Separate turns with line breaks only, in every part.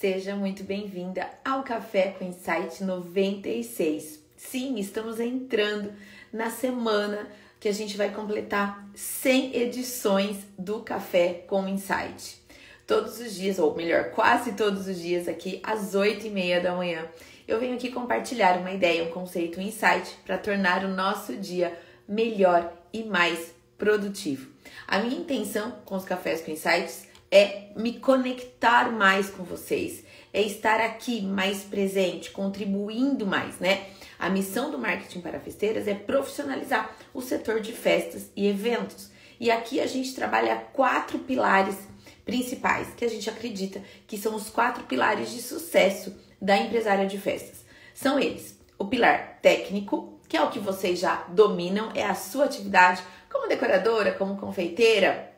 Seja muito bem-vinda ao Café com Insight 96. Sim, estamos entrando na semana que a gente vai completar 100 edições do Café com Insight. Todos os dias, ou melhor, quase todos os dias, aqui às 8 e meia da manhã, eu venho aqui compartilhar uma ideia, um conceito, um insight para tornar o nosso dia melhor e mais produtivo. A minha intenção com os Cafés com Insights é me conectar mais com vocês, é estar aqui mais presente, contribuindo mais, né? A missão do marketing para festeiras é profissionalizar o setor de festas e eventos. E aqui a gente trabalha quatro pilares principais que a gente acredita que são os quatro pilares de sucesso da empresária de festas. São eles: o pilar técnico, que é o que vocês já dominam, é a sua atividade como decoradora, como confeiteira,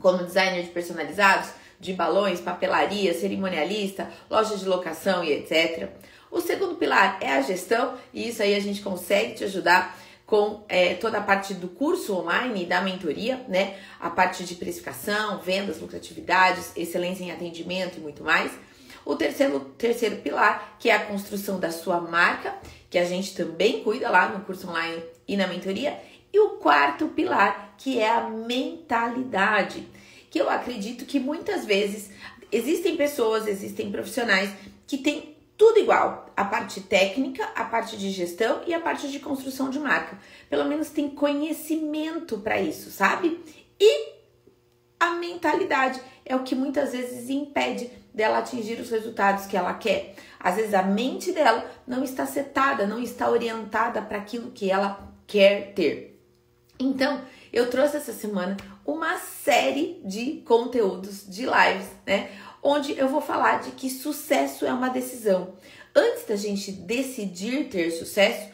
como designer de personalizados, de balões, papelaria, cerimonialista, loja de locação e etc. O segundo pilar é a gestão, e isso aí a gente consegue te ajudar com é, toda a parte do curso online da mentoria, né? A parte de precificação, vendas, lucratividades, excelência em atendimento e muito mais. O terceiro, terceiro pilar, que é a construção da sua marca, que a gente também cuida lá no curso online e na mentoria. E o quarto pilar, que é a mentalidade, que eu acredito que muitas vezes existem pessoas, existem profissionais que têm tudo igual, a parte técnica, a parte de gestão e a parte de construção de marca. Pelo menos tem conhecimento para isso, sabe? E a mentalidade é o que muitas vezes impede dela atingir os resultados que ela quer. Às vezes a mente dela não está setada, não está orientada para aquilo que ela quer ter. Então, eu trouxe essa semana uma série de conteúdos, de lives, né? Onde eu vou falar de que sucesso é uma decisão. Antes da gente decidir ter sucesso,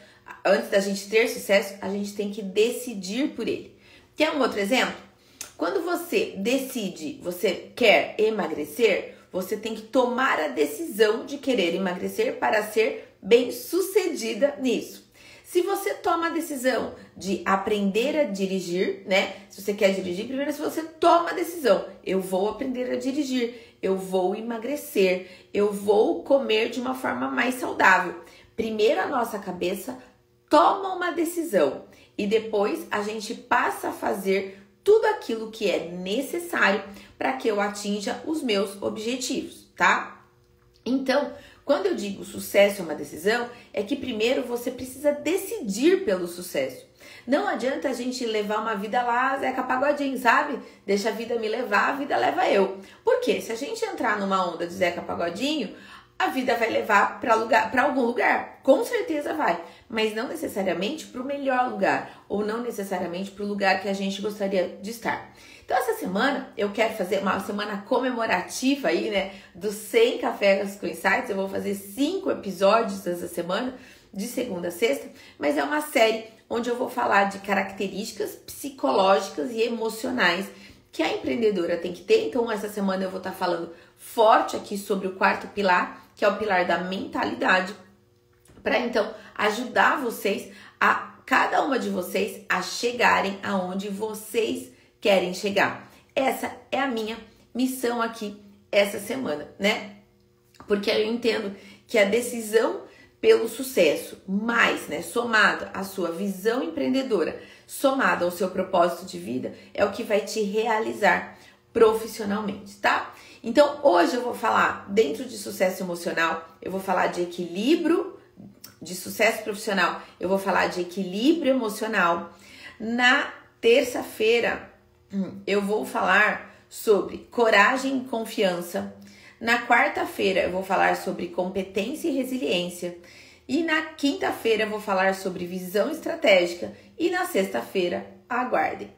antes da gente ter sucesso, a gente tem que decidir por ele. Quer um outro exemplo? Quando você decide, você quer emagrecer, você tem que tomar a decisão de querer emagrecer para ser bem sucedida nisso. Se você toma a decisão de aprender a dirigir, né? Se você quer dirigir, primeiro se você toma a decisão, eu vou aprender a dirigir, eu vou emagrecer, eu vou comer de uma forma mais saudável. Primeiro a nossa cabeça toma uma decisão e depois a gente passa a fazer tudo aquilo que é necessário para que eu atinja os meus objetivos, tá? Então, quando eu digo sucesso é uma decisão, é que primeiro você precisa decidir pelo sucesso. Não adianta a gente levar uma vida lá, Zeca Pagodinho, sabe? Deixa a vida me levar, a vida leva eu. Por quê? Se a gente entrar numa onda de Zeca Pagodinho, a vida vai levar para algum lugar. Com certeza vai, mas não necessariamente para o melhor lugar ou não necessariamente para o lugar que a gente gostaria de estar. Então, essa semana eu quero fazer uma semana comemorativa aí, né? Dos 100 Cafés com Insights. Eu vou fazer cinco episódios essa semana, de segunda a sexta, mas é uma série onde eu vou falar de características psicológicas e emocionais que a empreendedora tem que ter. Então, essa semana eu vou estar falando forte aqui sobre o quarto pilar, que é o pilar da mentalidade, para então ajudar vocês a cada uma de vocês a chegarem aonde vocês querem chegar. Essa é a minha missão aqui essa semana, né? Porque eu entendo que a decisão pelo sucesso, mais, né, somado à sua visão empreendedora, somado ao seu propósito de vida, é o que vai te realizar profissionalmente, tá? Então, hoje eu vou falar dentro de sucesso emocional, eu vou falar de equilíbrio, de sucesso profissional, eu vou falar de equilíbrio emocional. Na terça-feira, eu vou falar sobre coragem e confiança. Na quarta-feira eu vou falar sobre competência e resiliência. E na quinta-feira eu vou falar sobre visão estratégica. E na sexta-feira, aguardem.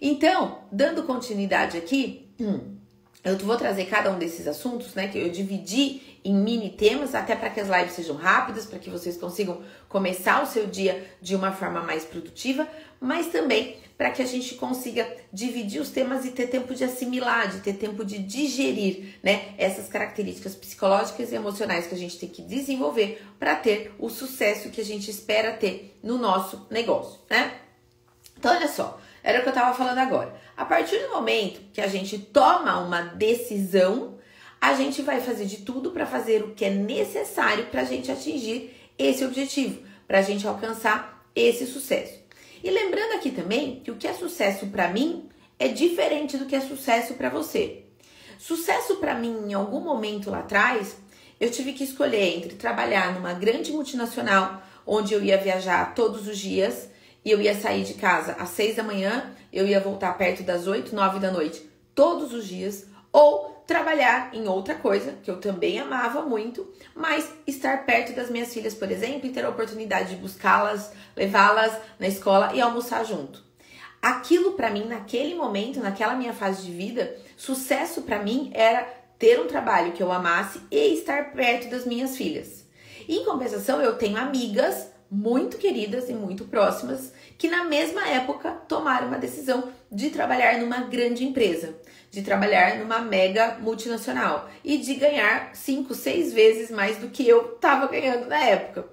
Então, dando continuidade aqui, eu vou trazer cada um desses assuntos, né, que eu dividi em mini temas, até para que as lives sejam rápidas, para que vocês consigam começar o seu dia de uma forma mais produtiva, mas também para que a gente consiga dividir os temas e ter tempo de assimilar, de ter tempo de digerir, né, essas características psicológicas e emocionais que a gente tem que desenvolver para ter o sucesso que a gente espera ter no nosso negócio, né? Então, olha só, era o que eu estava falando agora. A partir do momento que a gente toma uma decisão, a gente vai fazer de tudo para fazer o que é necessário para a gente atingir esse objetivo, para a gente alcançar esse sucesso. E lembrando aqui também que o que é sucesso para mim é diferente do que é sucesso para você. Sucesso para mim, em algum momento lá atrás, eu tive que escolher entre trabalhar numa grande multinacional, onde eu ia viajar todos os dias, e eu ia sair de casa às seis da manhã, eu ia voltar perto das oito, nove da noite, todos os dias, ou trabalhar em outra coisa, que eu também amava muito, mas estar perto das minhas filhas, por exemplo, e ter a oportunidade de buscá-las, levá-las na escola e almoçar junto. Aquilo para mim, naquele momento, naquela minha fase de vida, sucesso para mim era ter um trabalho que eu amasse e estar perto das minhas filhas. Em compensação, eu tenho amigas muito queridas e muito próximas que na mesma época tomaram uma decisão de trabalhar numa grande empresa, de trabalhar numa mega multinacional e de ganhar cinco, seis vezes mais do que eu estava ganhando na época.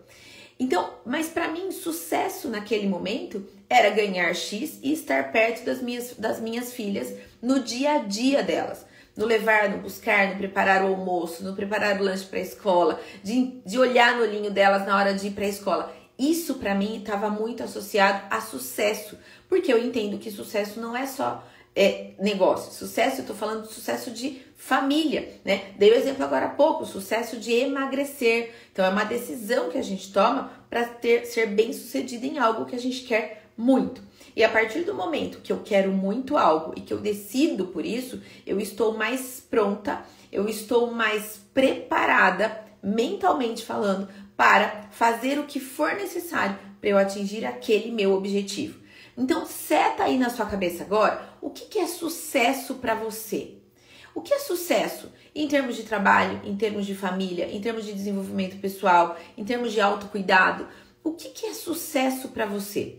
Então, mas para mim, sucesso naquele momento era ganhar X e estar perto das minhas, das minhas filhas no dia a dia delas. No levar, no buscar, no preparar o almoço, no preparar o lanche para a escola, de, de olhar no olhinho delas na hora de ir para a escola. Isso para mim estava muito associado a sucesso, porque eu entendo que sucesso não é só é, negócio. Sucesso, eu tô falando de sucesso de família, né? Dei o exemplo agora há pouco, sucesso de emagrecer. Então é uma decisão que a gente toma para ter ser bem sucedido em algo que a gente quer muito. E a partir do momento que eu quero muito algo e que eu decido por isso, eu estou mais pronta, eu estou mais preparada, mentalmente falando, para fazer o que for necessário para eu atingir aquele meu objetivo. Então, seta aí na sua cabeça agora o que, que é sucesso para você. O que é sucesso em termos de trabalho, em termos de família, em termos de desenvolvimento pessoal, em termos de autocuidado? O que, que é sucesso para você?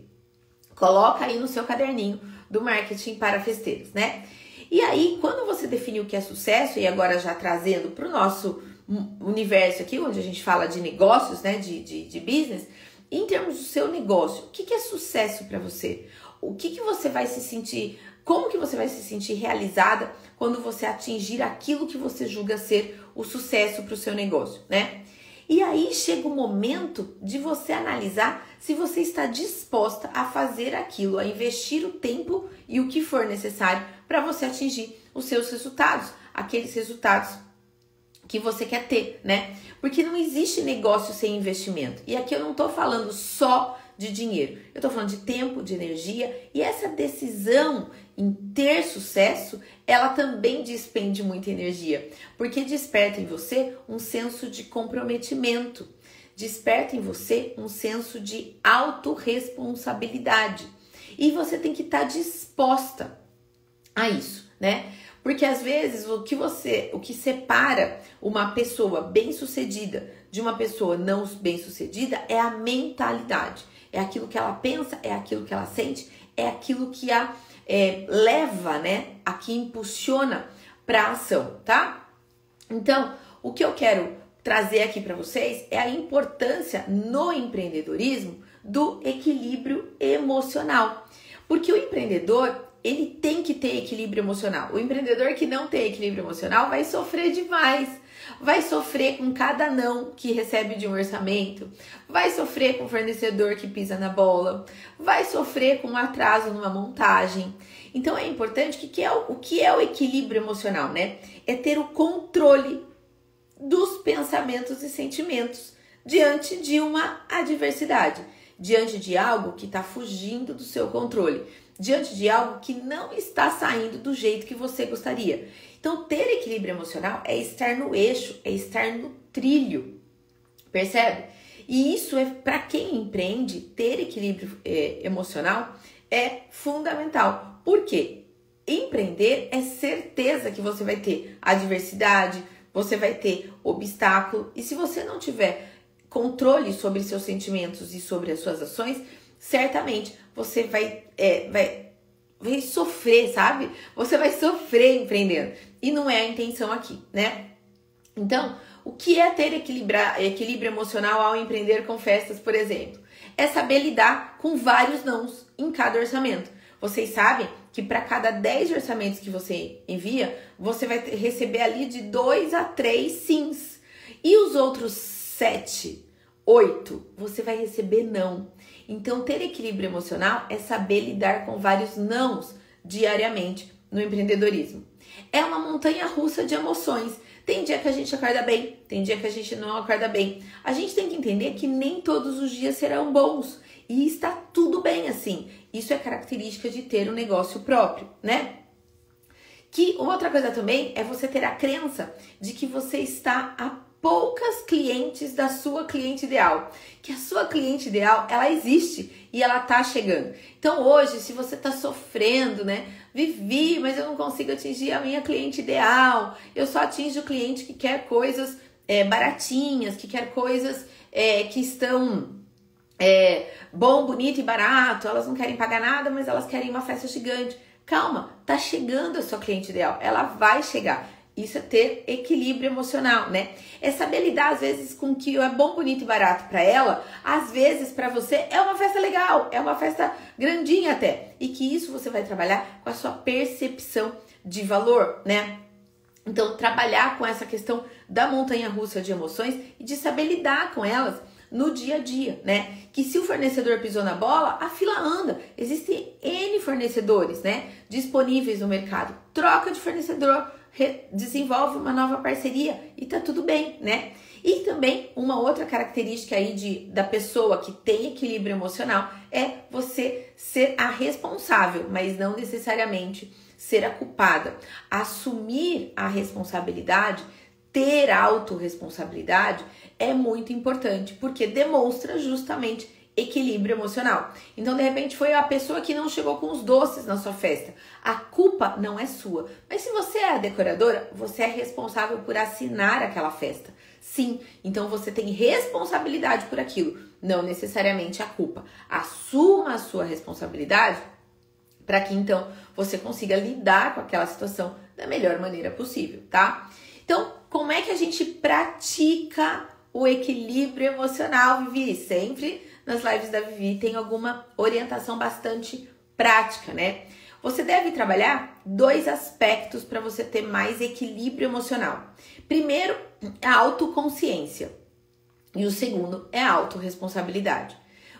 Coloca aí no seu caderninho do marketing para festeiros, né? E aí, quando você define o que é sucesso, e agora já trazendo para o nosso universo aqui, onde a gente fala de negócios, né, de, de, de business, em termos do seu negócio, o que, que é sucesso para você? O que, que você vai se sentir, como que você vai se sentir realizada quando você atingir aquilo que você julga ser o sucesso para o seu negócio, né? E aí chega o momento de você analisar se você está disposta a fazer aquilo, a investir o tempo e o que for necessário para você atingir os seus resultados, aqueles resultados que você quer ter, né? Porque não existe negócio sem investimento. E aqui eu não estou falando só de dinheiro, eu estou falando de tempo, de energia e essa decisão em ter sucesso, ela também despende muita energia, porque desperta em você um senso de comprometimento, desperta em você um senso de autorresponsabilidade. E você tem que estar tá disposta a isso, né? Porque às vezes o que você, o que separa uma pessoa bem-sucedida de uma pessoa não bem-sucedida é a mentalidade. É aquilo que ela pensa, é aquilo que ela sente, é aquilo que a é, leva, né, a que impulsiona para ação, tá? Então, o que eu quero trazer aqui para vocês é a importância no empreendedorismo do equilíbrio emocional. Porque o empreendedor, ele tem que ter equilíbrio emocional. O empreendedor que não tem equilíbrio emocional vai sofrer demais. Vai sofrer com cada não que recebe de um orçamento, vai sofrer com o fornecedor que pisa na bola, vai sofrer com um atraso numa montagem. Então é importante que, que é o, o que é o equilíbrio emocional, né? É ter o controle dos pensamentos e sentimentos diante de uma adversidade, diante de algo que está fugindo do seu controle diante de algo que não está saindo do jeito que você gostaria. Então, ter equilíbrio emocional é estar no eixo, é estar no trilho, percebe? E isso é para quem empreende, ter equilíbrio é, emocional é fundamental. Por quê? Empreender é certeza que você vai ter adversidade, você vai ter obstáculo, e se você não tiver controle sobre seus sentimentos e sobre as suas ações, certamente você vai, é, vai, vai sofrer, sabe? Você vai sofrer empreendendo. E não é a intenção aqui, né? Então, o que é ter equilíbrio emocional ao empreender com festas, por exemplo? É saber lidar com vários nãos em cada orçamento. Vocês sabem que para cada 10 orçamentos que você envia, você vai receber ali de 2 a 3 sims. E os outros 7, 8, você vai receber não. Então, ter equilíbrio emocional é saber lidar com vários nãos diariamente no empreendedorismo. É uma montanha russa de emoções. Tem dia que a gente acorda bem, tem dia que a gente não acorda bem. A gente tem que entender que nem todos os dias serão bons e está tudo bem assim. Isso é característica de ter um negócio próprio, né? Que outra coisa também é você ter a crença de que você está poucas clientes da sua cliente ideal. Que a sua cliente ideal, ela existe e ela tá chegando. Então hoje, se você tá sofrendo, né? Vivi, mas eu não consigo atingir a minha cliente ideal. Eu só atingo o cliente que quer coisas é, baratinhas, que quer coisas é, que estão é, bom, bonito e barato. Elas não querem pagar nada, mas elas querem uma festa gigante. Calma, tá chegando a sua cliente ideal. Ela vai chegar. Isso é ter equilíbrio emocional, né? É saber lidar às vezes com o que é bom, bonito e barato para ela, às vezes para você é uma festa legal, é uma festa grandinha até, e que isso você vai trabalhar com a sua percepção de valor, né? Então, trabalhar com essa questão da montanha russa de emoções e de saber lidar com elas no dia a dia, né? Que se o fornecedor pisou na bola, a fila anda. Existem N fornecedores, né? Disponíveis no mercado. Troca de fornecedor desenvolve uma nova parceria e tá tudo bem, né? E também uma outra característica aí de, da pessoa que tem equilíbrio emocional é você ser a responsável, mas não necessariamente ser a culpada. Assumir a responsabilidade, ter autorresponsabilidade é muito importante, porque demonstra justamente equilíbrio emocional. Então, de repente, foi a pessoa que não chegou com os doces na sua festa. A culpa não é sua. Mas se você é a decoradora, você é responsável por assinar aquela festa. Sim, então você tem responsabilidade por aquilo, não necessariamente a culpa. Assuma a sua responsabilidade para que então você consiga lidar com aquela situação da melhor maneira possível, tá? Então, como é que a gente pratica o equilíbrio emocional, Vivi? Sempre nas lives da Vivi tem alguma orientação bastante prática, né? Você deve trabalhar dois aspectos para você ter mais equilíbrio emocional. Primeiro, a autoconsciência. E o segundo é a autorresponsabilidade.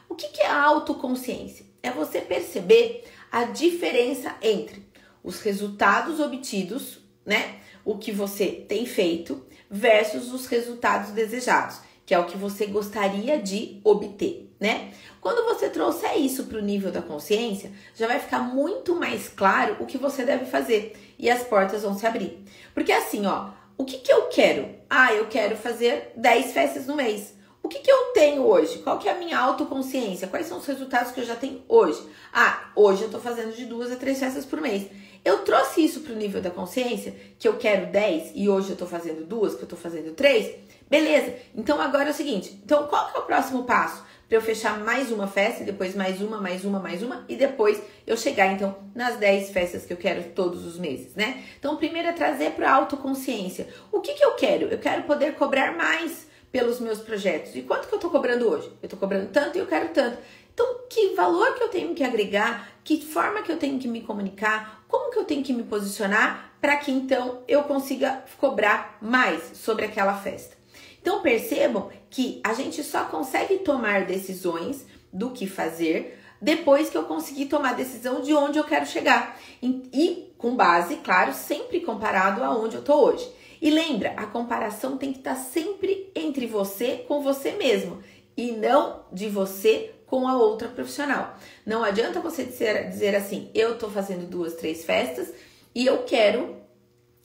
O que, é a autoconsciência? É você perceber a diferença entre os resultados obtidos, né? O que você tem feito versus os resultados desejados, que é o que você gostaria de obter né? Quando você trouxer isso para o nível da consciência, já vai ficar muito mais claro o que você deve fazer e as portas vão se abrir. Porque assim, ó, o que, que eu quero? Ah, eu quero fazer 10 festas no mês. O que, que eu tenho hoje? Qual que é a minha autoconsciência? Quais são os resultados que eu já tenho hoje? Ah, hoje eu tô fazendo de duas a três festas por mês. Eu trouxe isso pro nível da consciência, que eu quero 10 e hoje eu tô fazendo duas, que eu tô fazendo três. Beleza. Então agora é o seguinte. Então qual que é o próximo passo? para eu fechar mais uma festa, depois mais uma, mais uma, mais uma, e depois eu chegar então nas 10 festas que eu quero todos os meses, né? Então, primeiro é trazer para a autoconsciência. O que, que eu quero? Eu quero poder cobrar mais pelos meus projetos. E quanto que eu tô cobrando hoje? Eu tô cobrando tanto e eu quero tanto. Então, que valor que eu tenho que agregar? Que forma que eu tenho que me comunicar? Como que eu tenho que me posicionar para que então eu consiga cobrar mais sobre aquela festa? Então percebam que a gente só consegue tomar decisões do que fazer depois que eu conseguir tomar a decisão de onde eu quero chegar. E com base, claro, sempre comparado aonde eu tô hoje. E lembra, a comparação tem que estar sempre entre você com você mesmo e não de você com a outra profissional. Não adianta você dizer, dizer assim, eu tô fazendo duas, três festas e eu quero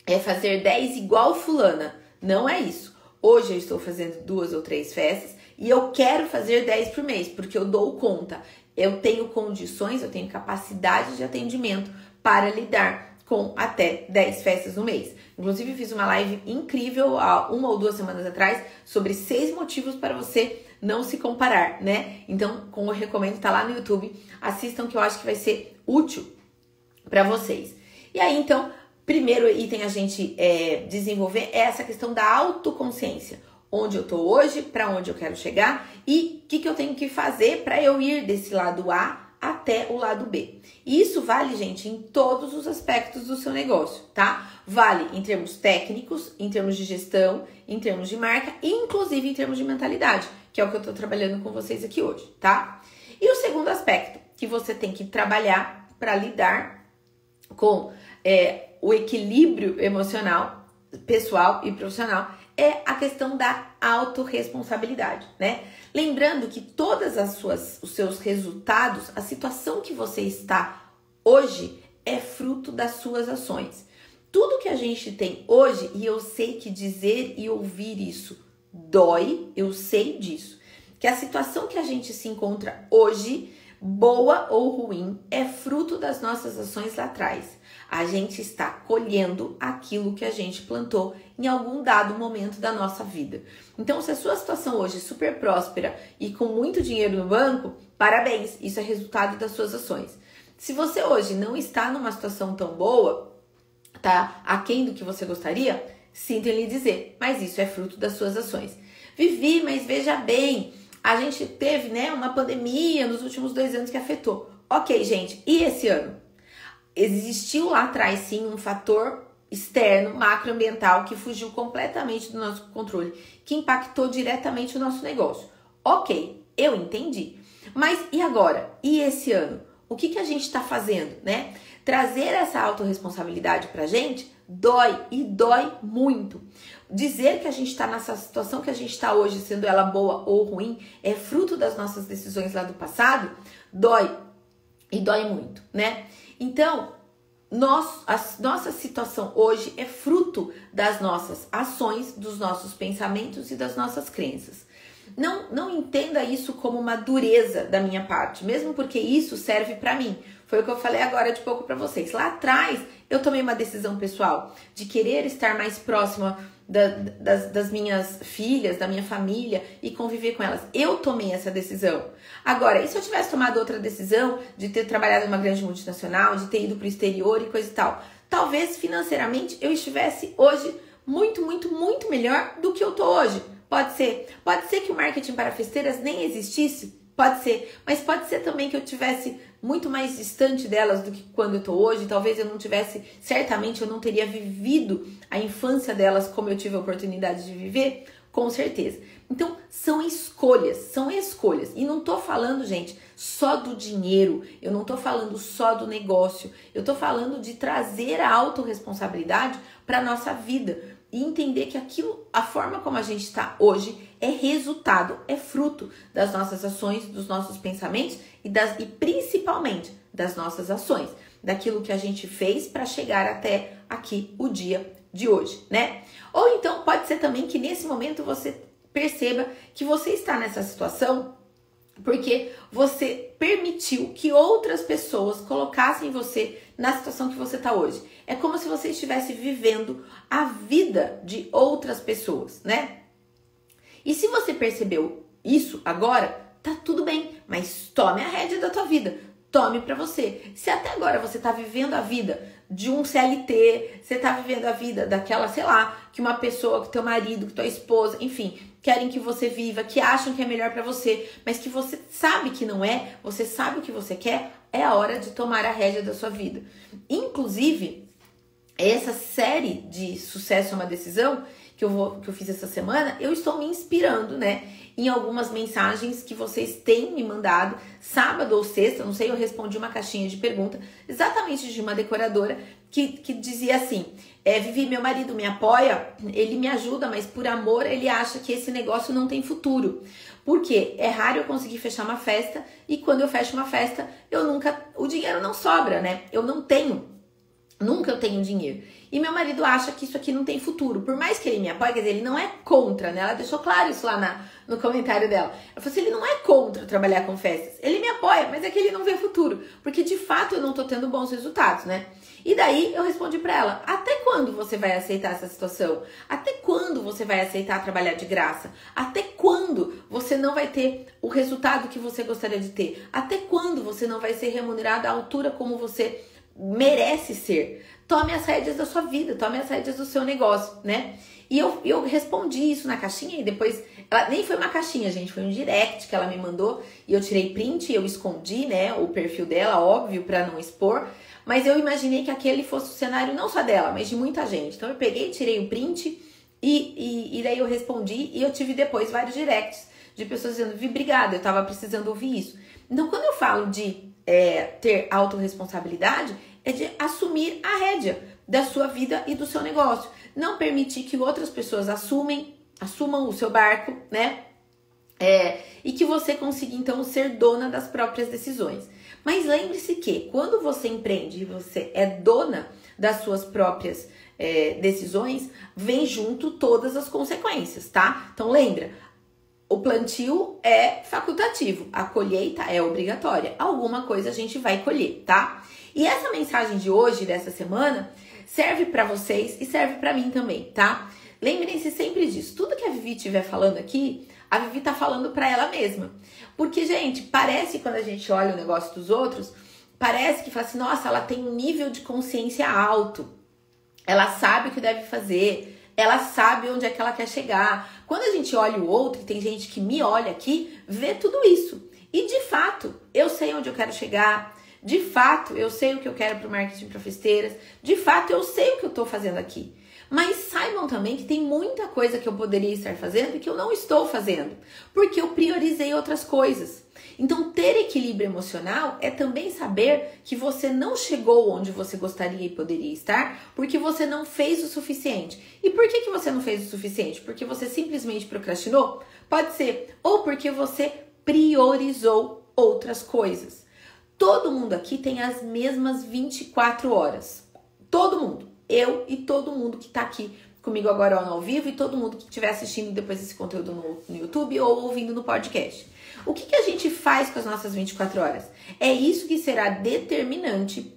é fazer dez igual fulana. Não é isso. Hoje eu estou fazendo duas ou três festas e eu quero fazer 10 por mês, porque eu dou conta. Eu tenho condições, eu tenho capacidade de atendimento para lidar com até 10 festas no mês. Inclusive, fiz uma live incrível há uma ou duas semanas atrás sobre seis motivos para você não se comparar, né? Então, como eu recomendo, tá lá no YouTube, assistam que eu acho que vai ser útil para vocês. E aí, então, primeiro item a gente é, desenvolver é essa questão da autoconsciência. Onde eu tô hoje, para onde eu quero chegar e o que, que eu tenho que fazer para eu ir desse lado A até o lado B. E isso vale, gente, em todos os aspectos do seu negócio, tá? Vale em termos técnicos, em termos de gestão, em termos de marca e inclusive em termos de mentalidade, que é o que eu tô trabalhando com vocês aqui hoje, tá? E o segundo aspecto que você tem que trabalhar para lidar com é, o equilíbrio emocional, pessoal e profissional é a questão da autorresponsabilidade, né? Lembrando que todas as suas os seus resultados, a situação que você está hoje é fruto das suas ações. Tudo que a gente tem hoje, e eu sei que dizer e ouvir isso dói, eu sei disso. Que a situação que a gente se encontra hoje, boa ou ruim, é fruto das nossas ações lá atrás a gente está colhendo aquilo que a gente plantou em algum dado momento da nossa vida. Então, se a sua situação hoje é super próspera e com muito dinheiro no banco, parabéns, isso é resultado das suas ações. Se você hoje não está numa situação tão boa, tá aquém do que você gostaria, sinto lhe dizer, mas isso é fruto das suas ações. Vivi, mas veja bem, a gente teve né, uma pandemia nos últimos dois anos que afetou. Ok, gente, e esse ano? Existiu lá atrás sim um fator externo, macroambiental, que fugiu completamente do nosso controle, que impactou diretamente o nosso negócio. Ok, eu entendi. Mas e agora? E esse ano? O que, que a gente está fazendo, né? Trazer essa autorresponsabilidade pra gente dói e dói muito. Dizer que a gente está nessa situação que a gente está hoje, sendo ela boa ou ruim, é fruto das nossas decisões lá do passado, dói e dói muito, né? Então, nós, a nossa situação hoje é fruto das nossas ações, dos nossos pensamentos e das nossas crenças. Não, não entenda isso como uma dureza da minha parte, mesmo porque isso serve para mim. Foi o que eu falei agora de pouco para vocês. Lá atrás, eu tomei uma decisão pessoal de querer estar mais próxima da, das, das minhas filhas, da minha família e conviver com elas. Eu tomei essa decisão. Agora, e se eu tivesse tomado outra decisão de ter trabalhado em uma grande multinacional, de ter ido para o exterior e coisa e tal? Talvez financeiramente eu estivesse hoje muito, muito, muito melhor do que eu tô hoje. Pode ser. Pode ser que o marketing para festeiras nem existisse. Pode ser. Mas pode ser também que eu tivesse muito mais distante delas do que quando eu tô hoje. Talvez eu não tivesse, certamente eu não teria vivido a infância delas como eu tive a oportunidade de viver, com certeza. Então, são escolhas, são escolhas. E não tô falando, gente, só do dinheiro, eu não tô falando só do negócio, eu tô falando de trazer a autorresponsabilidade para nossa vida e entender que aquilo, a forma como a gente está hoje é resultado, é fruto das nossas ações, dos nossos pensamentos e, das, e principalmente das nossas ações, daquilo que a gente fez para chegar até aqui o dia de hoje, né? Ou então pode ser também que nesse momento você perceba que você está nessa situação porque você permitiu que outras pessoas colocassem você na situação que você está hoje. É como se você estivesse vivendo a vida de outras pessoas, né? E se você percebeu isso agora, tá tudo bem, mas tome a rédea da tua vida. Tome para você. Se até agora você tá vivendo a vida de um CLT, você tá vivendo a vida daquela, sei lá, que uma pessoa, que teu marido, que tua esposa, enfim, querem que você viva, que acham que é melhor para você, mas que você sabe que não é, você sabe o que você quer, é a hora de tomar a rédea da sua vida. Inclusive, essa série de sucesso é uma decisão que eu vou que eu fiz essa semana, eu estou me inspirando, né, em algumas mensagens que vocês têm me mandado, sábado ou sexta, não sei, eu respondi uma caixinha de pergunta, exatamente de uma decoradora que, que dizia assim: é, Vivi, meu marido me apoia, ele me ajuda, mas por amor ele acha que esse negócio não tem futuro. Porque é raro eu conseguir fechar uma festa e quando eu fecho uma festa, eu nunca. O dinheiro não sobra, né? Eu não tenho Nunca eu tenho dinheiro. E meu marido acha que isso aqui não tem futuro. Por mais que ele me apoie, quer dizer, ele não é contra, né? Ela deixou claro isso lá na, no comentário dela. Ela falou assim: ele não é contra trabalhar com festas. Ele me apoia, mas é que ele não vê futuro. Porque de fato eu não tô tendo bons resultados, né? E daí eu respondi para ela: até quando você vai aceitar essa situação? Até quando você vai aceitar trabalhar de graça? Até quando você não vai ter o resultado que você gostaria de ter? Até quando você não vai ser remunerado à altura como você merece ser. tome as rédeas da sua vida, tome as rédeas do seu negócio, né? E eu, eu respondi isso na caixinha e depois. Ela nem foi uma caixinha, gente, foi um direct que ela me mandou e eu tirei print, eu escondi, né, o perfil dela, óbvio, para não expor. Mas eu imaginei que aquele fosse o cenário não só dela, mas de muita gente. Então eu peguei, tirei o print e, e, e daí eu respondi e eu tive depois vários directs de pessoas dizendo, Vi, obrigada, eu tava precisando ouvir isso. Então, quando eu falo de é, ter autorresponsabilidade, é de assumir a rédea da sua vida e do seu negócio. Não permitir que outras pessoas assumem, assumam o seu barco, né? É, e que você consiga então ser dona das próprias decisões. Mas lembre-se que quando você empreende e você é dona das suas próprias é, decisões, vem junto todas as consequências, tá? Então lembra, o plantio é facultativo, a colheita é obrigatória. Alguma coisa a gente vai colher, tá? E essa mensagem de hoje, dessa semana, serve para vocês e serve para mim também, tá? Lembrem-se sempre disso. Tudo que a Vivi estiver falando aqui, a Vivi tá falando para ela mesma. Porque, gente, parece quando a gente olha o negócio dos outros, parece que fala assim, nossa, ela tem um nível de consciência alto. Ela sabe o que deve fazer, ela sabe onde é que ela quer chegar. Quando a gente olha o outro, e tem gente que me olha aqui, vê tudo isso. E de fato, eu sei onde eu quero chegar. De fato, eu sei o que eu quero para o marketing para festeiras. De fato, eu sei o que eu estou fazendo aqui. Mas saibam também que tem muita coisa que eu poderia estar fazendo e que eu não estou fazendo, porque eu priorizei outras coisas. Então, ter equilíbrio emocional é também saber que você não chegou onde você gostaria e poderia estar porque você não fez o suficiente. E por que, que você não fez o suficiente? Porque você simplesmente procrastinou? Pode ser. Ou porque você priorizou outras coisas. Todo mundo aqui tem as mesmas 24 horas. Todo mundo. Eu e todo mundo que está aqui comigo agora ao vivo e todo mundo que estiver assistindo depois esse conteúdo no, no YouTube ou ouvindo no podcast. O que, que a gente faz com as nossas 24 horas? É isso que será determinante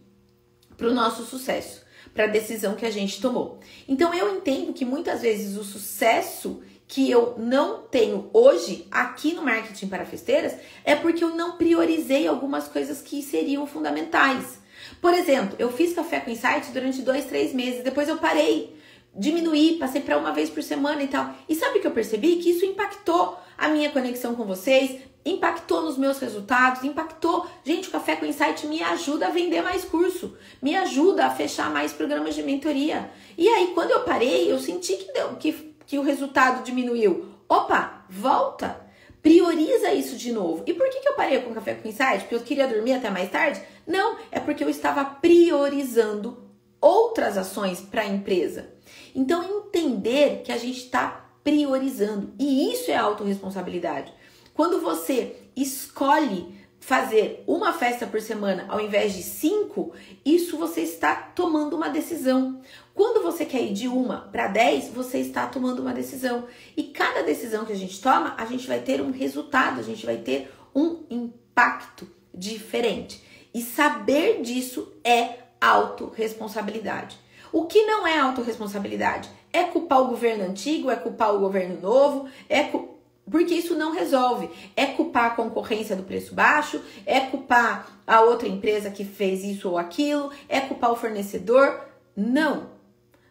para o nosso sucesso, para a decisão que a gente tomou. Então eu entendo que muitas vezes o sucesso que eu não tenho hoje aqui no marketing para festeiras é porque eu não priorizei algumas coisas que seriam fundamentais. Por exemplo, eu fiz café com insight durante dois, três meses, depois eu parei, diminuí, passei para uma vez por semana e tal. E sabe o que eu percebi? Que isso impactou a minha conexão com vocês, impactou nos meus resultados, impactou. Gente, o Café com Insight me ajuda a vender mais curso, me ajuda a fechar mais programas de mentoria. E aí, quando eu parei, eu senti que, deu, que, que o resultado diminuiu. Opa, volta! Prioriza isso de novo. E por que, que eu parei com o Café com Insight? Porque eu queria dormir até mais tarde? Não, é porque eu estava priorizando outras ações para a empresa. Então, entender que a gente está priorizando. E isso é autorresponsabilidade. Quando você escolhe fazer uma festa por semana ao invés de cinco, isso você está tomando uma decisão. Quando você quer ir de uma para dez, você está tomando uma decisão. E cada decisão que a gente toma, a gente vai ter um resultado, a gente vai ter um impacto diferente. E saber disso é autorresponsabilidade. O que não é autorresponsabilidade? É culpar o governo antigo, é culpar o governo novo, é culpar porque isso não resolve. É culpar a concorrência do preço baixo, é culpar a outra empresa que fez isso ou aquilo, é culpar o fornecedor. Não.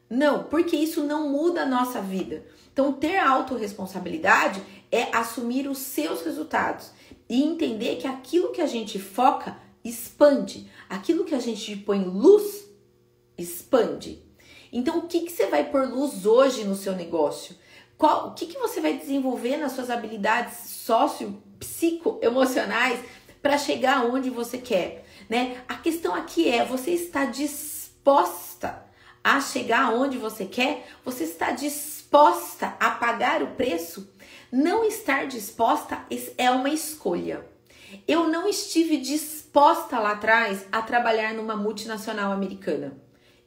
Não, porque isso não muda a nossa vida. Então, ter autorresponsabilidade é assumir os seus resultados e entender que aquilo que a gente foca expande, aquilo que a gente põe luz expande. Então, o que, que você vai pôr luz hoje no seu negócio? Qual, o que, que você vai desenvolver nas suas habilidades sócio, psicoemocionais para chegar onde você quer, né? A questão aqui é, você está disposta a chegar onde você quer? Você está disposta a pagar o preço? Não estar disposta é uma escolha. Eu não estive disposta lá atrás a trabalhar numa multinacional americana.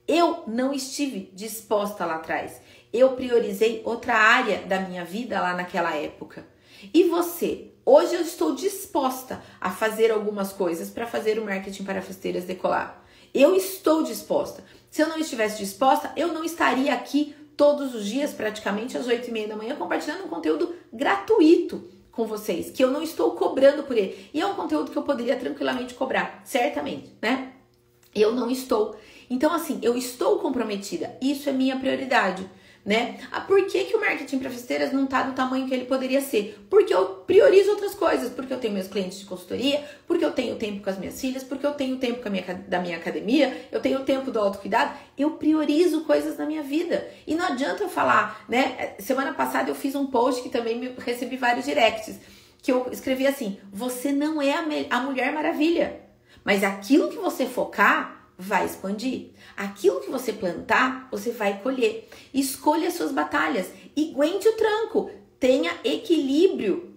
Eu não estive disposta lá atrás eu priorizei outra área da minha vida lá naquela época. E você? Hoje eu estou disposta a fazer algumas coisas para fazer o marketing para festeiras decolar. Eu estou disposta. Se eu não estivesse disposta, eu não estaria aqui todos os dias, praticamente às 8 e meia da manhã, compartilhando um conteúdo gratuito com vocês, que eu não estou cobrando por ele. E é um conteúdo que eu poderia tranquilamente cobrar, certamente, né? Eu não estou. Então, assim, eu estou comprometida, isso é minha prioridade né? Ah, por que, que o marketing para festeiras não está do tamanho que ele poderia ser? Porque eu priorizo outras coisas, porque eu tenho meus clientes de consultoria, porque eu tenho tempo com as minhas filhas, porque eu tenho tempo com a minha, da minha academia, eu tenho tempo do autocuidado, eu priorizo coisas na minha vida. E não adianta eu falar, né? Semana passada eu fiz um post que também me, recebi vários directs, que eu escrevi assim: você não é a, a Mulher Maravilha, mas aquilo que você focar vai expandir. Aquilo que você plantar, você vai colher. Escolha as suas batalhas e aguente o tranco. Tenha equilíbrio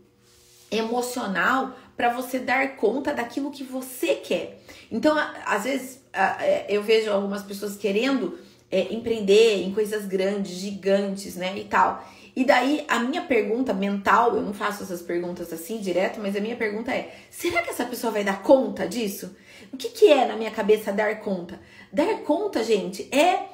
emocional para você dar conta daquilo que você quer. Então, às vezes, é, eu vejo algumas pessoas querendo é, empreender em coisas grandes, gigantes, né, e tal. E daí a minha pergunta mental, eu não faço essas perguntas assim direto, mas a minha pergunta é: será que essa pessoa vai dar conta disso? O que, que é na minha cabeça dar conta? Dar conta, gente, é,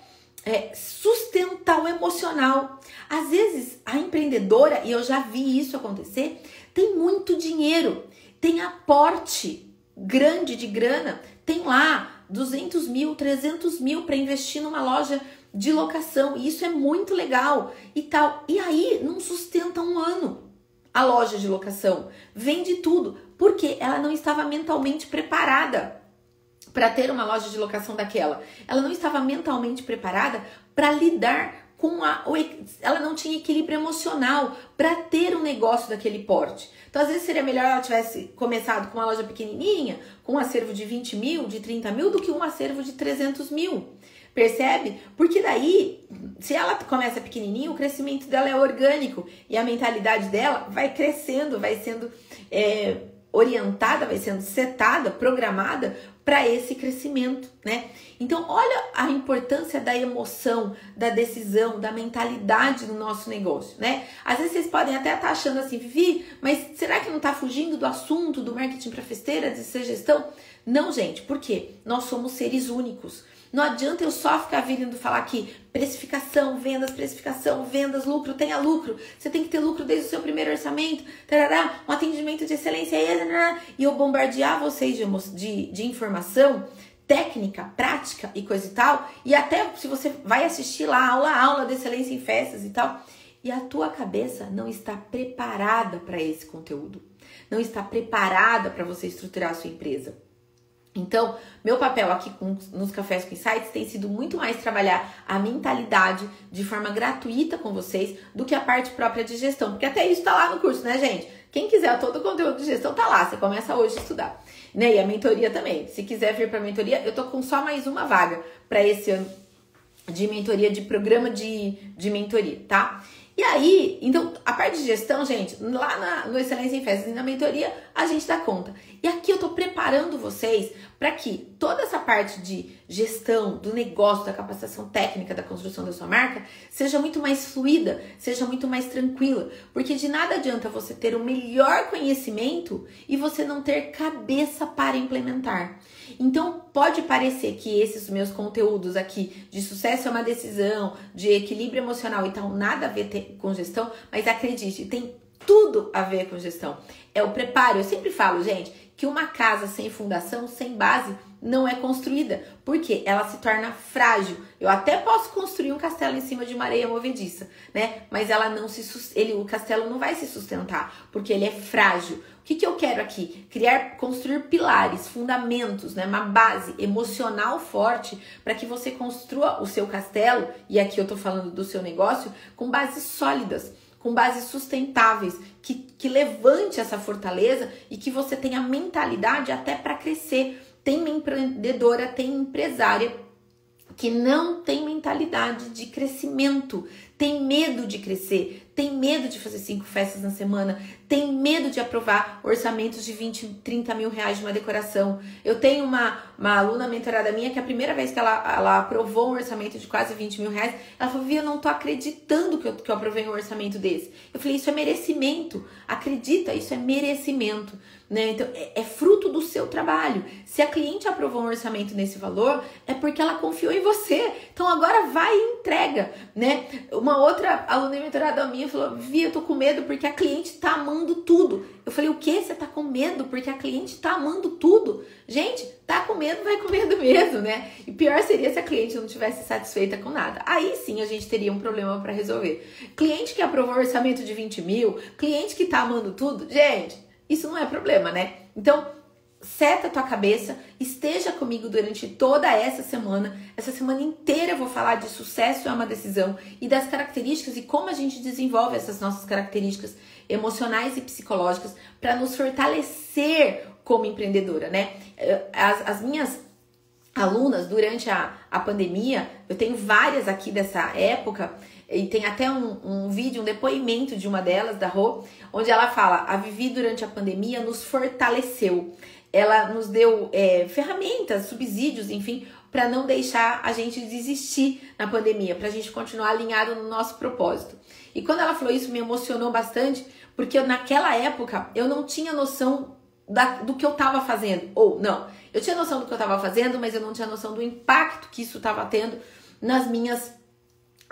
é sustentar o emocional. Às vezes a empreendedora, e eu já vi isso acontecer, tem muito dinheiro, tem aporte grande de grana, tem lá 200 mil, 300 mil para investir numa loja de locação. E isso é muito legal e tal. E aí não sustenta um ano a loja de locação. Vende tudo. Porque ela não estava mentalmente preparada para ter uma loja de locação daquela. Ela não estava mentalmente preparada para lidar com a. Ela não tinha equilíbrio emocional para ter um negócio daquele porte. Então, às vezes, seria melhor ela tivesse começado com uma loja pequenininha, com um acervo de 20 mil, de 30 mil, do que um acervo de 300 mil. Percebe? Porque daí, se ela começa pequenininha, o crescimento dela é orgânico e a mentalidade dela vai crescendo, vai sendo é, orientada, vai sendo setada, programada para esse crescimento, né? Então, olha a importância da emoção, da decisão, da mentalidade no nosso negócio, né? Às vezes vocês podem até estar tá achando assim, Vivi, mas será que não está fugindo do assunto do marketing para festeira, de ser gestão? Não, gente, por quê? Nós somos seres únicos. Não adianta eu só ficar vindo falar aqui precificação, vendas, precificação, vendas, lucro, tenha lucro. Você tem que ter lucro desde o seu primeiro orçamento, tarará, um atendimento de excelência e eu bombardear vocês de, de, de informação técnica, prática e coisa e tal, e até se você vai assistir lá aula, aula de excelência em festas e tal, e a tua cabeça não está preparada para esse conteúdo, não está preparada para você estruturar a sua empresa. Então, meu papel aqui com, nos Cafés com Insights tem sido muito mais trabalhar a mentalidade de forma gratuita com vocês do que a parte própria de gestão. Porque até isso tá lá no curso, né, gente? Quem quiser todo o conteúdo de gestão tá lá, você começa hoje a estudar. Né? E a mentoria também. Se quiser vir para mentoria, eu tô com só mais uma vaga para esse ano de mentoria, de programa de, de mentoria, tá? E aí, então, a parte de gestão, gente, lá na, no Excelência em Festas e na mentoria, a gente dá conta. E aqui eu tô preparando vocês para que toda essa parte de gestão, do negócio, da capacitação técnica, da construção da sua marca, seja muito mais fluida, seja muito mais tranquila. Porque de nada adianta você ter o melhor conhecimento e você não ter cabeça para implementar. Então, pode parecer que esses meus conteúdos aqui de sucesso é uma decisão, de equilíbrio emocional e tal, nada a ver com gestão, mas acredite, tem tudo a ver com gestão. É o preparo. Eu sempre falo, gente, que uma casa sem fundação, sem base, não é construída, porque ela se torna frágil. Eu até posso construir um castelo em cima de uma areia movediça, né? Mas ela não se ele o castelo não vai se sustentar, porque ele é frágil. O que, que eu quero aqui? Criar, construir pilares, fundamentos, né? Uma base emocional forte para que você construa o seu castelo, e aqui eu tô falando do seu negócio, com bases sólidas com bases sustentáveis, que, que levante essa fortaleza e que você tenha mentalidade até para crescer. Tem empreendedora, tem empresária que não tem mentalidade de crescimento, tem medo de crescer, tem medo de fazer cinco festas na semana, tem medo de aprovar orçamentos de 20, 30 mil reais de uma decoração. Eu tenho uma, uma aluna mentorada minha que a primeira vez que ela, ela aprovou um orçamento de quase 20 mil reais, ela falou: Vi, eu não tô acreditando que eu, que eu aprovei um orçamento desse. Eu falei: Isso é merecimento. Acredita, isso é merecimento. Né? Então, é, é, fruto do seu trabalho. Se a cliente aprovou um orçamento nesse valor, é porque ela confiou em você. Então, agora vai e entrega, né? Uma outra aluna mentorada minha falou: Via, eu tô com medo porque a cliente tá amando tudo. Eu falei: O que? Você tá com medo porque a cliente tá amando tudo? Gente, tá com medo, vai com medo mesmo, né? E pior seria se a cliente não tivesse satisfeita com nada. Aí sim a gente teria um problema para resolver. Cliente que aprovou orçamento de 20 mil, cliente que tá amando tudo, gente isso não é problema, né? Então, seta a tua cabeça, esteja comigo durante toda essa semana. Essa semana inteira eu vou falar de sucesso é uma decisão e das características e como a gente desenvolve essas nossas características emocionais e psicológicas para nos fortalecer como empreendedora, né? As, as minhas alunas durante a, a pandemia, eu tenho várias aqui dessa época, e tem até um, um vídeo, um depoimento de uma delas, da Rô, onde ela fala: a Vivi durante a pandemia nos fortaleceu. Ela nos deu é, ferramentas, subsídios, enfim, para não deixar a gente desistir na pandemia, para a gente continuar alinhado no nosso propósito. E quando ela falou isso, me emocionou bastante, porque eu, naquela época eu não tinha noção da, do que eu estava fazendo. Ou não, eu tinha noção do que eu estava fazendo, mas eu não tinha noção do impacto que isso estava tendo nas minhas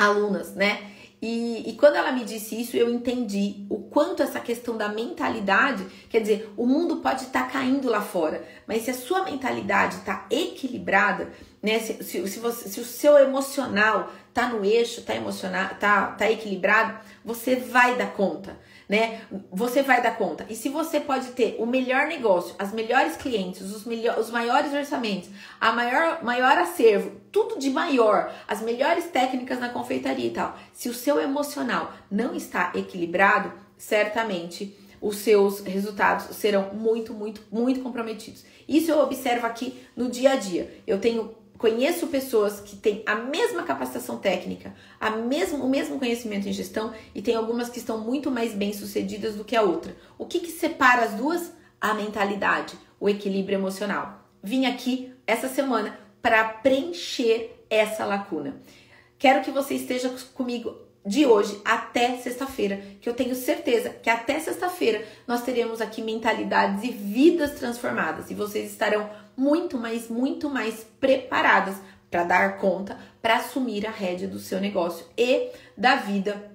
alunas, né? E, e, quando ela me disse isso, eu entendi o quanto essa questão da mentalidade, quer dizer, o mundo pode estar tá caindo lá fora, mas se a sua mentalidade está equilibrada, né? Se, se, se, você, se o seu emocional tá no eixo, tá emocionado, tá, tá equilibrado, você vai dar conta né? Você vai dar conta. E se você pode ter o melhor negócio, as melhores clientes, os, melhor, os maiores orçamentos, a maior, maior acervo, tudo de maior, as melhores técnicas na confeitaria e tal. Se o seu emocional não está equilibrado, certamente os seus resultados serão muito, muito, muito comprometidos. Isso eu observo aqui no dia a dia. Eu tenho Conheço pessoas que têm a mesma capacitação técnica, a mesmo, o mesmo conhecimento em gestão e tem algumas que estão muito mais bem sucedidas do que a outra. O que, que separa as duas? A mentalidade, o equilíbrio emocional. Vim aqui essa semana para preencher essa lacuna. Quero que você esteja comigo de hoje até sexta-feira, que eu tenho certeza que até sexta-feira nós teremos aqui mentalidades e vidas transformadas e vocês estarão muito mais, muito mais preparadas para dar conta, para assumir a rédea do seu negócio e da vida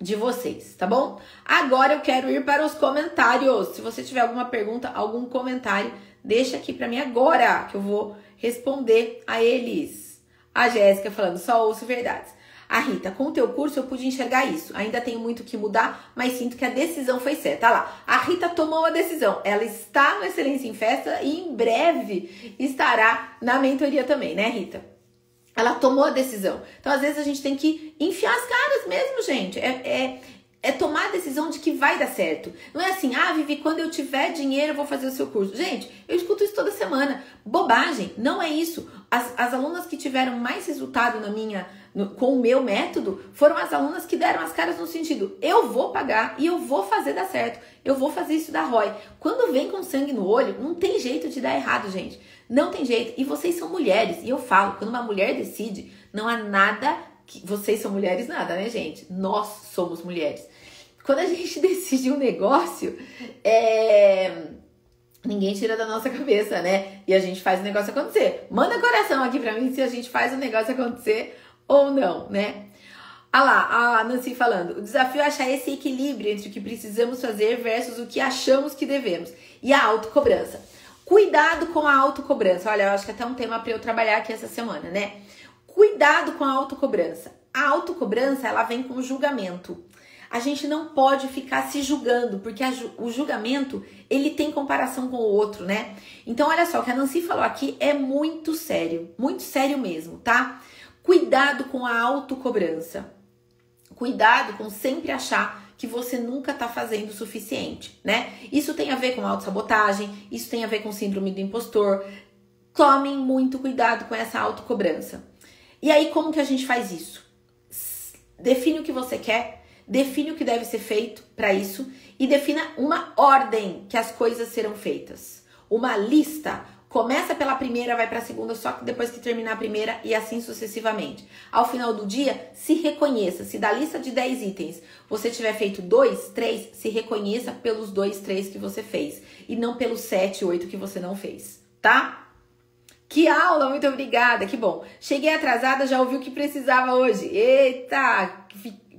de vocês, tá bom? Agora eu quero ir para os comentários. Se você tiver alguma pergunta, algum comentário, deixa aqui para mim agora que eu vou responder a eles. A Jéssica falando, só ouço verdades. A Rita, com o teu curso eu pude enxergar isso. Ainda tenho muito que mudar, mas sinto que a decisão foi certa. Olha lá, a Rita tomou a decisão. Ela está no Excelência em Festa e em breve estará na mentoria também, né, Rita? Ela tomou a decisão. Então, às vezes, a gente tem que enfiar as caras mesmo, gente. É, é, é tomar a decisão de que vai dar certo. Não é assim, ah, Vivi, quando eu tiver dinheiro eu vou fazer o seu curso. Gente, eu escuto isso toda semana. Bobagem, não é isso. As, as alunas que tiveram mais resultado na minha no, com o meu método foram as alunas que deram as caras no sentido: eu vou pagar e eu vou fazer dar certo, eu vou fazer isso dar ROI. Quando vem com sangue no olho, não tem jeito de dar errado, gente. Não tem jeito. E vocês são mulheres, e eu falo: quando uma mulher decide, não há nada que. Vocês são mulheres, nada, né, gente? Nós somos mulheres. Quando a gente decide um negócio, é ninguém tira da nossa cabeça, né? E a gente faz o negócio acontecer. Manda coração aqui pra mim se a gente faz o negócio acontecer ou não, né? Ah lá, a Nancy falando. O desafio é achar esse equilíbrio entre o que precisamos fazer versus o que achamos que devemos. E a autocobrança. Cuidado com a autocobrança. Olha, eu acho que até um tema para eu trabalhar aqui essa semana, né? Cuidado com a autocobrança. A autocobrança, ela vem com julgamento. A gente não pode ficar se julgando, porque o julgamento, ele tem comparação com o outro, né? Então, olha só, o que a Nancy falou aqui é muito sério, muito sério mesmo, tá? Cuidado com a autocobrança. Cuidado com sempre achar que você nunca está fazendo o suficiente, né? Isso tem a ver com autossabotagem, isso tem a ver com síndrome do impostor. Tomem muito cuidado com essa autocobrança. E aí, como que a gente faz isso? Define o que você quer, define o que deve ser feito para isso e defina uma ordem que as coisas serão feitas. Uma lista Começa pela primeira, vai para a segunda, só que depois que terminar a primeira e assim sucessivamente. Ao final do dia, se reconheça. Se da lista de 10 itens você tiver feito dois, três, se reconheça pelos dois, três que você fez e não pelos sete, oito que você não fez, tá? Que aula, muito obrigada, que bom. Cheguei atrasada, já ouvi o que precisava hoje. Eita,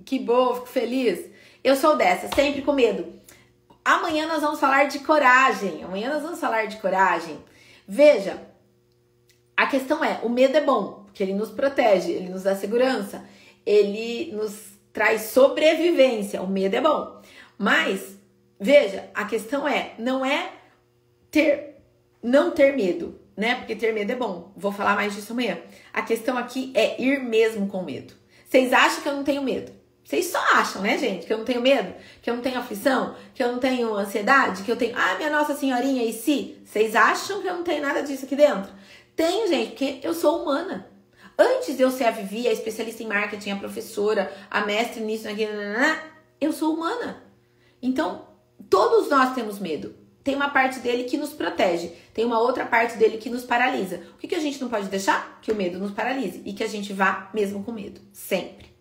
que bom, fico feliz. Eu sou dessa, sempre com medo. Amanhã nós vamos falar de coragem. Amanhã nós vamos falar de coragem. Veja, a questão é, o medo é bom, porque ele nos protege, ele nos dá segurança, ele nos traz sobrevivência. O medo é bom. Mas, veja, a questão é, não é ter não ter medo, né? Porque ter medo é bom. Vou falar mais disso amanhã. A questão aqui é ir mesmo com medo. Vocês acham que eu não tenho medo? Vocês só acham, né, gente? Que eu não tenho medo, que eu não tenho aflição, que eu não tenho ansiedade, que eu tenho. Ah, minha Nossa Senhorinha, e se? Vocês acham que eu não tenho nada disso aqui dentro? Tenho, gente, porque eu sou humana. Antes de eu ser a Vivi, a especialista em marketing, a professora, a mestre nisso, naquilo, eu sou humana. Então, todos nós temos medo. Tem uma parte dele que nos protege, tem uma outra parte dele que nos paralisa. O que, que a gente não pode deixar? Que o medo nos paralise e que a gente vá mesmo com medo, sempre.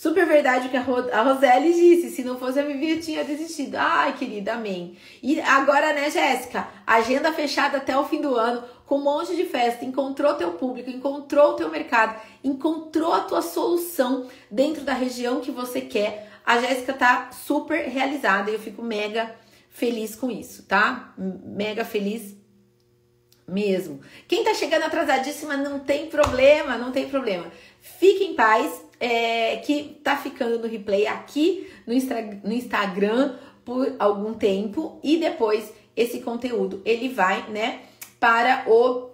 Super verdade o que a, Ro a Roseli disse. Se não fosse a Vivi, eu tinha desistido. Ai, querida, amém. E agora, né, Jéssica? Agenda fechada até o fim do ano, com um monte de festa. Encontrou teu público, encontrou teu mercado, encontrou a tua solução dentro da região que você quer. A Jéssica tá super realizada e eu fico mega feliz com isso, tá? Mega feliz mesmo. Quem tá chegando atrasadíssima não tem problema, não tem problema. Fique em paz é, que tá ficando no replay aqui no, no Instagram por algum tempo e depois esse conteúdo ele vai, né, para o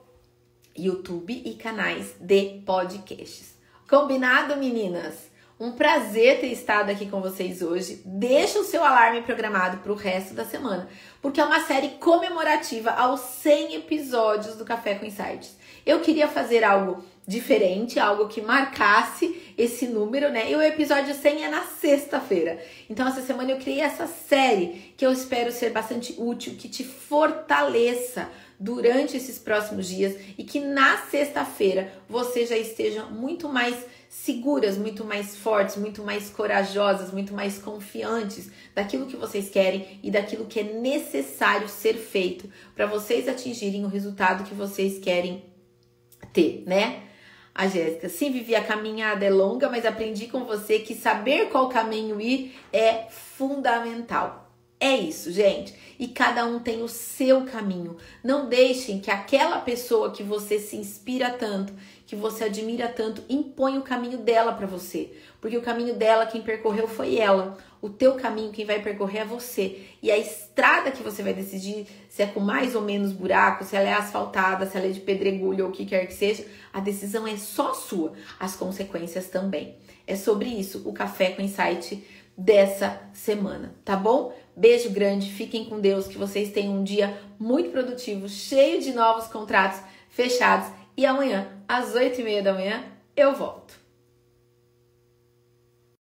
YouTube e canais de podcasts. Combinado, meninas? Um prazer ter estado aqui com vocês hoje. Deixa o seu alarme programado para o resto da semana, porque é uma série comemorativa aos 100 episódios do Café com Insights. Eu queria fazer algo diferente, algo que marcasse esse número, né? E o episódio 100 é na sexta-feira. Então, essa semana eu criei essa série que eu espero ser bastante útil, que te fortaleça durante esses próximos dias e que na sexta-feira você já esteja muito mais seguras, muito mais fortes, muito mais corajosas, muito mais confiantes daquilo que vocês querem e daquilo que é necessário ser feito para vocês atingirem o resultado que vocês querem ter, né? A Jéssica, sim, Vivi, a caminhada é longa, mas aprendi com você que saber qual caminho ir é fundamental. É isso, gente. E cada um tem o seu caminho. Não deixem que aquela pessoa que você se inspira tanto, que você admira tanto, impõe o caminho dela para você. Porque o caminho dela, quem percorreu foi ela. O teu caminho, quem vai percorrer é você. E a estrada que você vai decidir, se é com mais ou menos buraco, se ela é asfaltada, se ela é de pedregulho ou o que quer que seja, a decisão é só sua. As consequências também. É sobre isso o Café com Insight dessa semana, tá bom? Beijo grande, fiquem com Deus, que vocês tenham um dia muito produtivo, cheio de novos contratos fechados. E amanhã, às 8 e meia da manhã, eu volto.